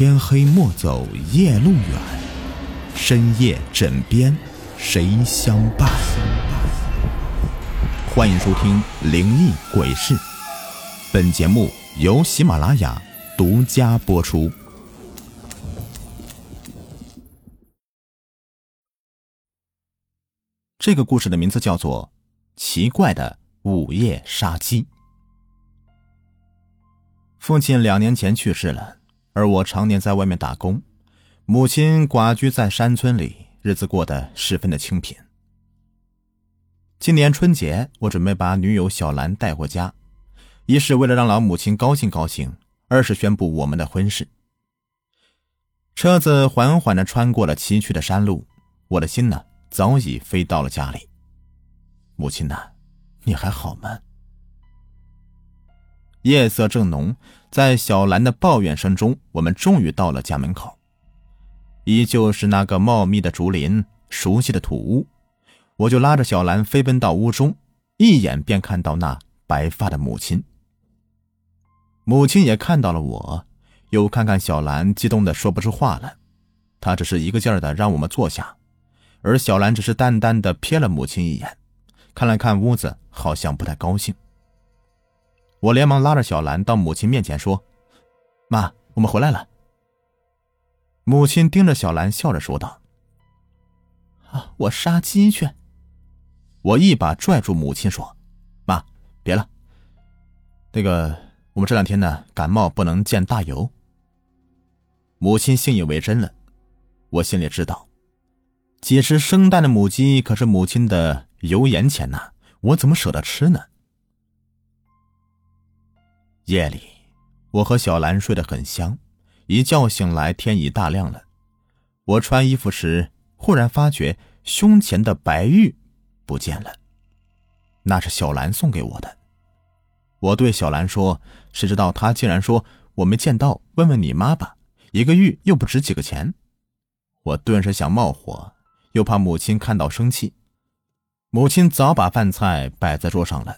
天黑莫走夜路远，深夜枕边谁相伴？欢迎收听《灵异鬼事》，本节目由喜马拉雅独家播出。这个故事的名字叫做《奇怪的午夜杀鸡》。父亲两年前去世了。而我常年在外面打工，母亲寡居在山村里，日子过得十分的清贫。今年春节，我准备把女友小兰带回家，一是为了让老母亲高兴高兴，二是宣布我们的婚事。车子缓缓的穿过了崎岖的山路，我的心呢早已飞到了家里。母亲呐，你还好吗？夜色正浓，在小兰的抱怨声中，我们终于到了家门口。依旧是那个茂密的竹林，熟悉的土屋，我就拉着小兰飞奔到屋中，一眼便看到那白发的母亲。母亲也看到了我，又看看小兰，激动的说不出话来。她只是一个劲儿的让我们坐下，而小兰只是淡淡的瞥了母亲一眼，看了看屋子，好像不太高兴。我连忙拉着小兰到母亲面前说：“妈，我们回来了。”母亲盯着小兰，笑着说道：“啊，我杀鸡去。”我一把拽住母亲说：“妈，别了。那个，我们这两天呢，感冒不能见大油。”母亲信以为真了。我心里知道，几只生蛋的母鸡可是母亲的油盐钱呐，我怎么舍得吃呢？夜里，我和小兰睡得很香，一觉醒来，天已大亮了。我穿衣服时，忽然发觉胸前的白玉不见了，那是小兰送给我的。我对小兰说：“谁知道她竟然说我没见到，问问你妈吧。一个玉又不值几个钱。”我顿时想冒火，又怕母亲看到生气。母亲早把饭菜摆在桌上了，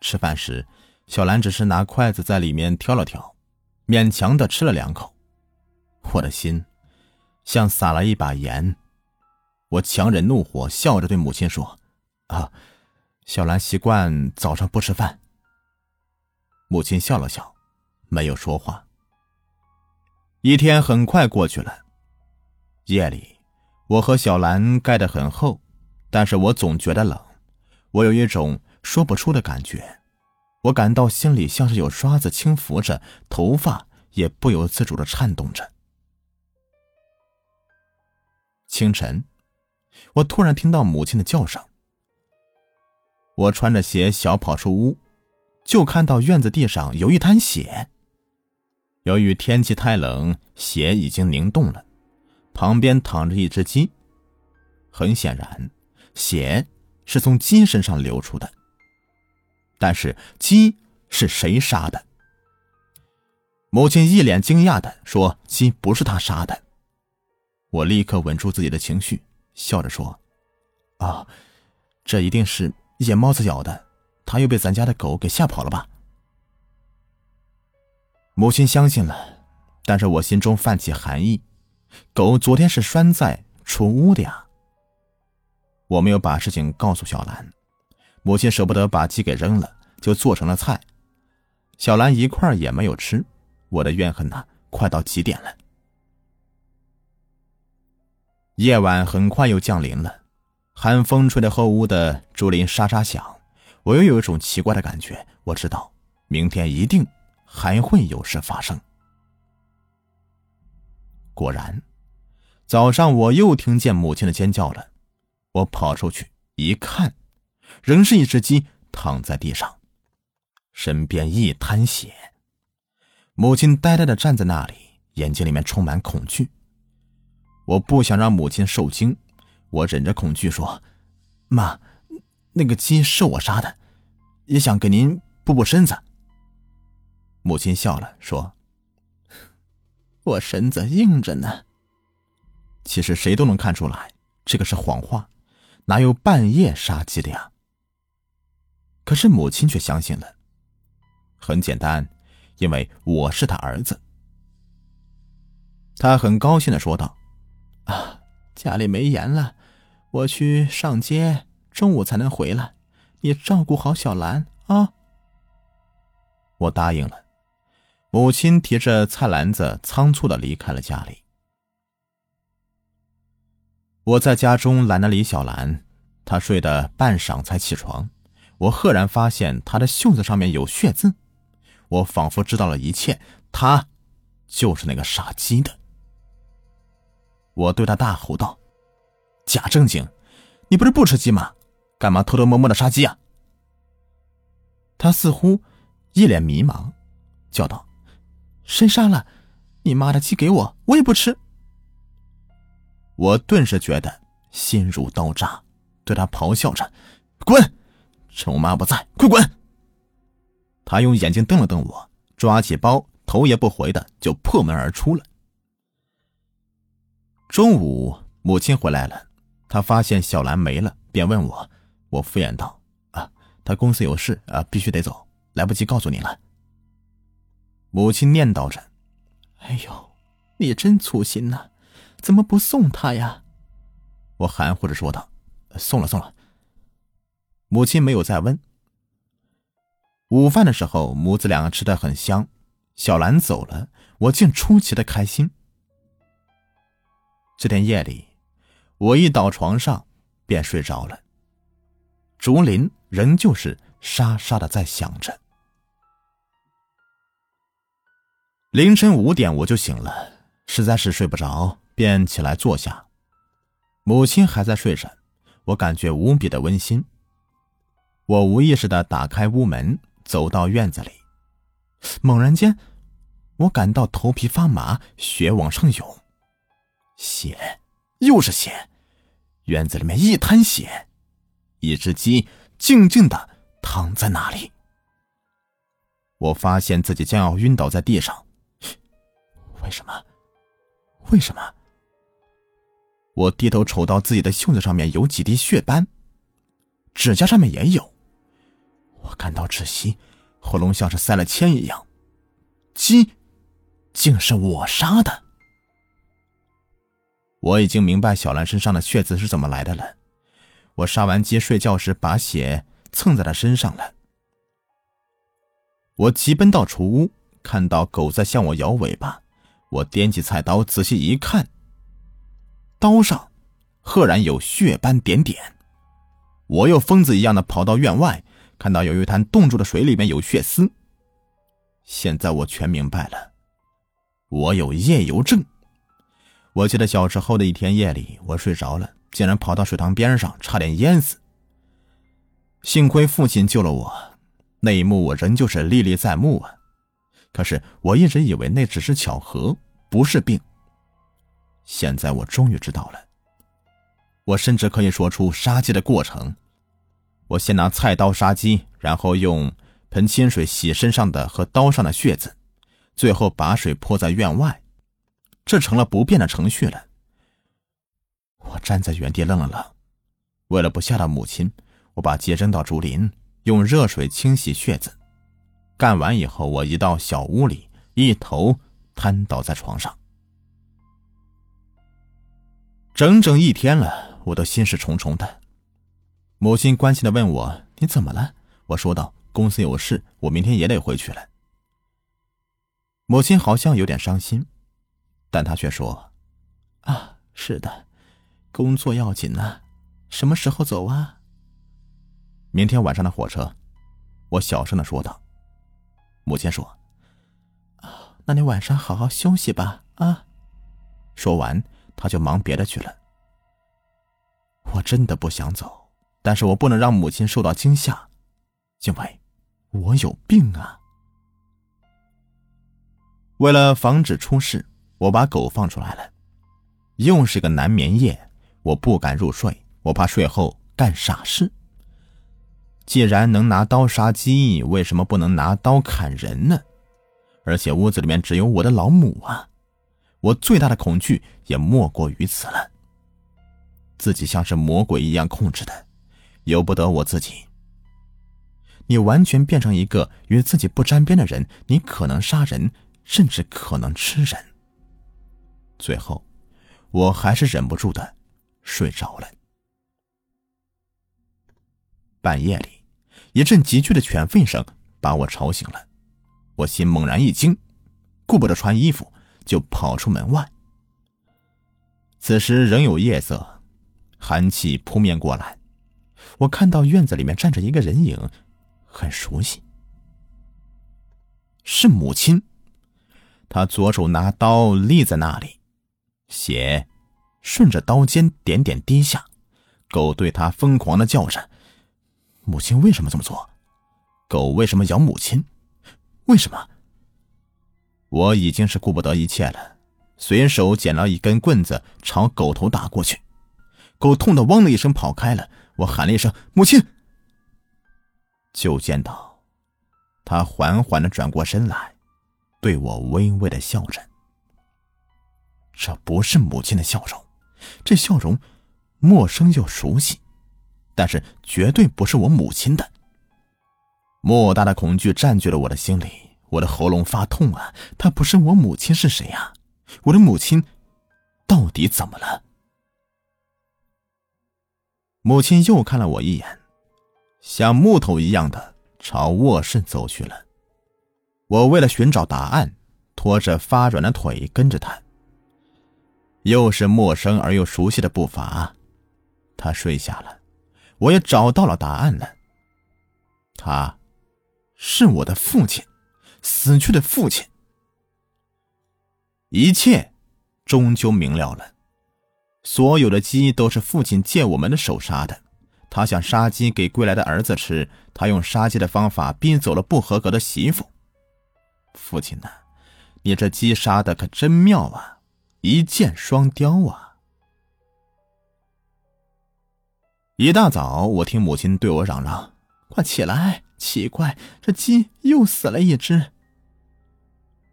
吃饭时。小兰只是拿筷子在里面挑了挑，勉强的吃了两口，我的心像撒了一把盐。我强忍怒火，笑着对母亲说：“啊，小兰习惯早上不吃饭。”母亲笑了笑，没有说话。一天很快过去了，夜里我和小兰盖得很厚，但是我总觉得冷，我有一种说不出的感觉。我感到心里像是有刷子轻拂着，头发也不由自主的颤动着。清晨，我突然听到母亲的叫声。我穿着鞋小跑出屋，就看到院子地上有一滩血。由于天气太冷，血已经凝冻了，旁边躺着一只鸡。很显然，血是从鸡身上流出的。但是鸡是谁杀的？母亲一脸惊讶的说：“鸡不是他杀的。”我立刻稳住自己的情绪，笑着说：“啊，这一定是野猫子咬的，他又被咱家的狗给吓跑了吧？”母亲相信了，但是我心中泛起寒意。狗昨天是拴在出屋的呀。我没有把事情告诉小兰。母亲舍不得把鸡给扔了，就做成了菜。小兰一块也没有吃。我的怨恨呐，快到极点了。夜晚很快又降临了，寒风吹得后屋的竹林沙沙响。我又有一种奇怪的感觉，我知道明天一定还会有事发生。果然，早上我又听见母亲的尖叫了。我跑出去一看。仍是一只鸡躺在地上，身边一滩血。母亲呆呆的站在那里，眼睛里面充满恐惧。我不想让母亲受惊，我忍着恐惧说：“妈，那个鸡是我杀的，也想给您补补身子。”母亲笑了，说：“我身子硬着呢。”其实谁都能看出来，这个是谎话，哪有半夜杀鸡的呀？可是母亲却相信了。很简单，因为我是他儿子。他很高兴的说道：“啊，家里没盐了，我去上街，中午才能回来。你照顾好小兰啊。”我答应了。母亲提着菜篮子，仓促的离开了家里。我在家中拦了李小兰，她睡得半晌才起床。我赫然发现他的袖子上面有血渍，我仿佛知道了一切。他就是那个杀鸡的。我对他大吼道：“假正经，你不是不吃鸡吗？干嘛偷偷摸摸的杀鸡啊？”他似乎一脸迷茫，叫道：“谁杀了？你妈的鸡给我，我也不吃。”我顿时觉得心如刀扎，对他咆哮着：“滚！趁我妈不在，快滚！”他用眼睛瞪了瞪我，抓起包，头也不回的就破门而出了。中午，母亲回来了，她发现小兰没了，便问我。我敷衍道：“啊，她公司有事啊，必须得走，来不及告诉你了。”母亲念叨着：“哎呦，你真粗心呐，怎么不送她呀？”我含糊着说道：“送了，送了。”母亲没有再问。午饭的时候，母子两个吃的很香。小兰走了，我竟出奇的开心。这天夜里，我一倒床上便睡着了。竹林仍旧是沙沙的在响着。凌晨五点我就醒了，实在是睡不着，便起来坐下。母亲还在睡着，我感觉无比的温馨。我无意识的打开屋门，走到院子里，猛然间，我感到头皮发麻，血往上涌。血，又是血，院子里面一滩血，一只鸡静静的躺在那里。我发现自己将要晕倒在地上，为什么？为什么？我低头瞅到自己的袖子上面有几滴血斑，指甲上面也有，感到窒息，喉咙像是塞了铅一样。鸡，竟是我杀的。我已经明白小兰身上的血渍是怎么来的了。我杀完鸡睡觉时把血蹭在她身上了。我急奔到厨屋，看到狗在向我摇尾巴。我掂起菜刀仔细一看，刀上赫然有血斑点点。我又疯子一样的跑到院外，看到有一滩冻住的水里面有血丝。现在我全明白了，我有夜游症。我记得小时候的一天夜里，我睡着了，竟然跑到水塘边上，差点淹死。幸亏父亲救了我，那一幕我仍旧是历历在目啊。可是我一直以为那只是巧合，不是病。现在我终于知道了，我甚至可以说出杀鸡的过程。我先拿菜刀杀鸡，然后用盆清水洗身上的和刀上的血渍，最后把水泼在院外。这成了不变的程序了。我站在原地愣了愣，为了不吓到母亲，我把鸡扔到竹林，用热水清洗血渍。干完以后，我移到小屋里，一头瘫倒在床上。整整一天了，我都心事重重的。母亲关心的问我：“你怎么了？”我说道：“公司有事，我明天也得回去了。”母亲好像有点伤心。但她却说：“啊，是的，工作要紧呢，什么时候走啊？”明天晚上的火车，我小声的说道。母亲说：“啊，那你晚上好好休息吧。”啊，说完，他就忙别的去了。我真的不想走，但是我不能让母亲受到惊吓，因为我有病啊。为了防止出事。我把狗放出来了，又是个难眠夜，我不敢入睡，我怕睡后干傻事。既然能拿刀杀鸡，为什么不能拿刀砍人呢？而且屋子里面只有我的老母啊！我最大的恐惧也莫过于此了。自己像是魔鬼一样控制的，由不得我自己。你完全变成一个与自己不沾边的人，你可能杀人，甚至可能吃人。最后，我还是忍不住的睡着了。半夜里，一阵急剧的犬吠声把我吵醒了，我心猛然一惊，顾不得穿衣服，就跑出门外。此时仍有夜色，寒气扑面过来，我看到院子里面站着一个人影，很熟悉，是母亲。她左手拿刀立在那里，血顺着刀尖点点滴下，狗对她疯狂的叫着。母亲为什么这么做？狗为什么咬母亲？为什么？我已经是顾不得一切了，随手捡了一根棍子朝狗头打过去，狗痛的汪的一声跑开了。我喊了一声“母亲”，就见到他缓缓的转过身来，对我微微的笑着。这不是母亲的笑容，这笑容陌生又熟悉。但是绝对不是我母亲的。莫大的恐惧占据了我的心里，我的喉咙发痛啊！她不是我母亲是谁呀？我的母亲到底怎么了？母亲又看了我一眼，像木头一样的朝卧室走去了。我为了寻找答案，拖着发软的腿跟着她。又是陌生而又熟悉的步伐，她睡下了。我也找到了答案了。他，是我的父亲，死去的父亲。一切，终究明了了。所有的鸡都是父亲借我们的手杀的。他想杀鸡给归来的儿子吃，他用杀鸡的方法逼走了不合格的媳妇。父亲呐，你这鸡杀的可真妙啊，一箭双雕啊！一大早，我听母亲对我嚷嚷：“快起来！奇怪，这鸡又死了一只。”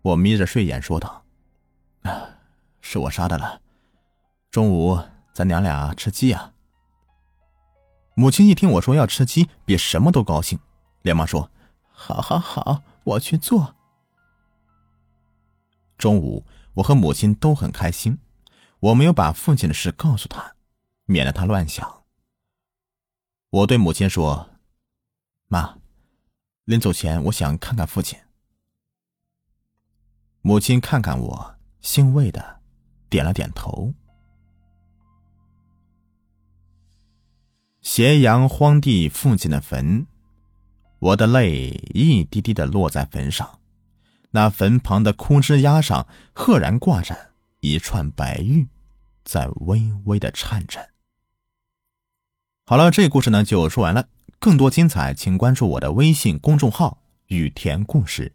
我眯着睡眼说道：“啊，是我杀的了。中午咱娘俩吃鸡啊。”母亲一听我说要吃鸡，比什么都高兴，连忙说：“好，好，好，我去做。”中午，我和母亲都很开心。我没有把父亲的事告诉他，免得他乱想。我对母亲说：“妈，临走前我想看看父亲。”母亲看看我，欣慰的点了点头。斜阳荒地父亲的坟，我的泪一滴滴的落在坟上，那坟旁的枯枝桠上赫然挂着一串白玉，在微微的颤着。好了，这故事呢就说完了。更多精彩，请关注我的微信公众号“雨田故事”。